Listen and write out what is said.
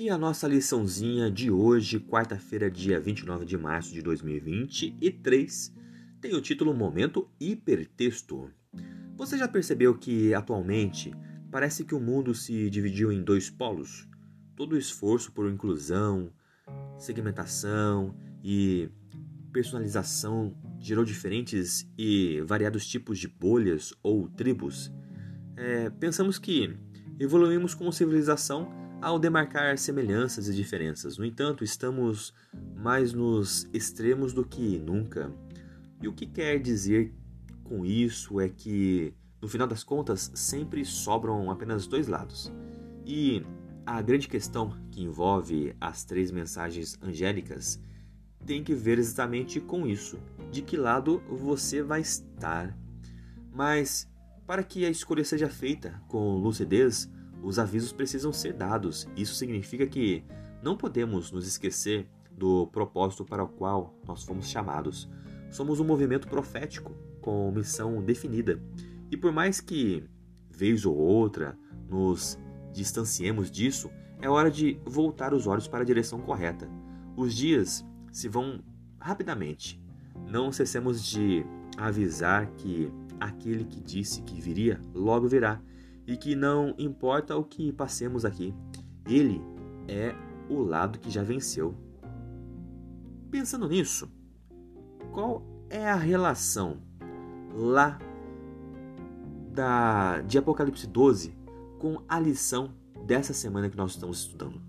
E a nossa liçãozinha de hoje, quarta-feira, dia 29 de março de 2023, tem o título Momento Hipertexto. Você já percebeu que atualmente parece que o mundo se dividiu em dois polos? Todo o esforço por inclusão, segmentação e personalização gerou diferentes e variados tipos de bolhas ou tribos. É, pensamos que evoluímos como civilização ao demarcar semelhanças e diferenças. No entanto, estamos mais nos extremos do que nunca. E o que quer dizer com isso é que, no final das contas, sempre sobram apenas dois lados. E a grande questão que envolve as três mensagens angélicas tem que ver exatamente com isso: de que lado você vai estar. Mas, para que a escolha seja feita com lucidez, os avisos precisam ser dados. Isso significa que não podemos nos esquecer do propósito para o qual nós fomos chamados. Somos um movimento profético com missão definida. E por mais que, vez ou outra, nos distanciemos disso, é hora de voltar os olhos para a direção correta. Os dias se vão rapidamente. Não cessemos de avisar que aquele que disse que viria logo virá e que não importa o que passemos aqui, ele é o lado que já venceu. Pensando nisso, qual é a relação lá da de Apocalipse 12 com a lição dessa semana que nós estamos estudando?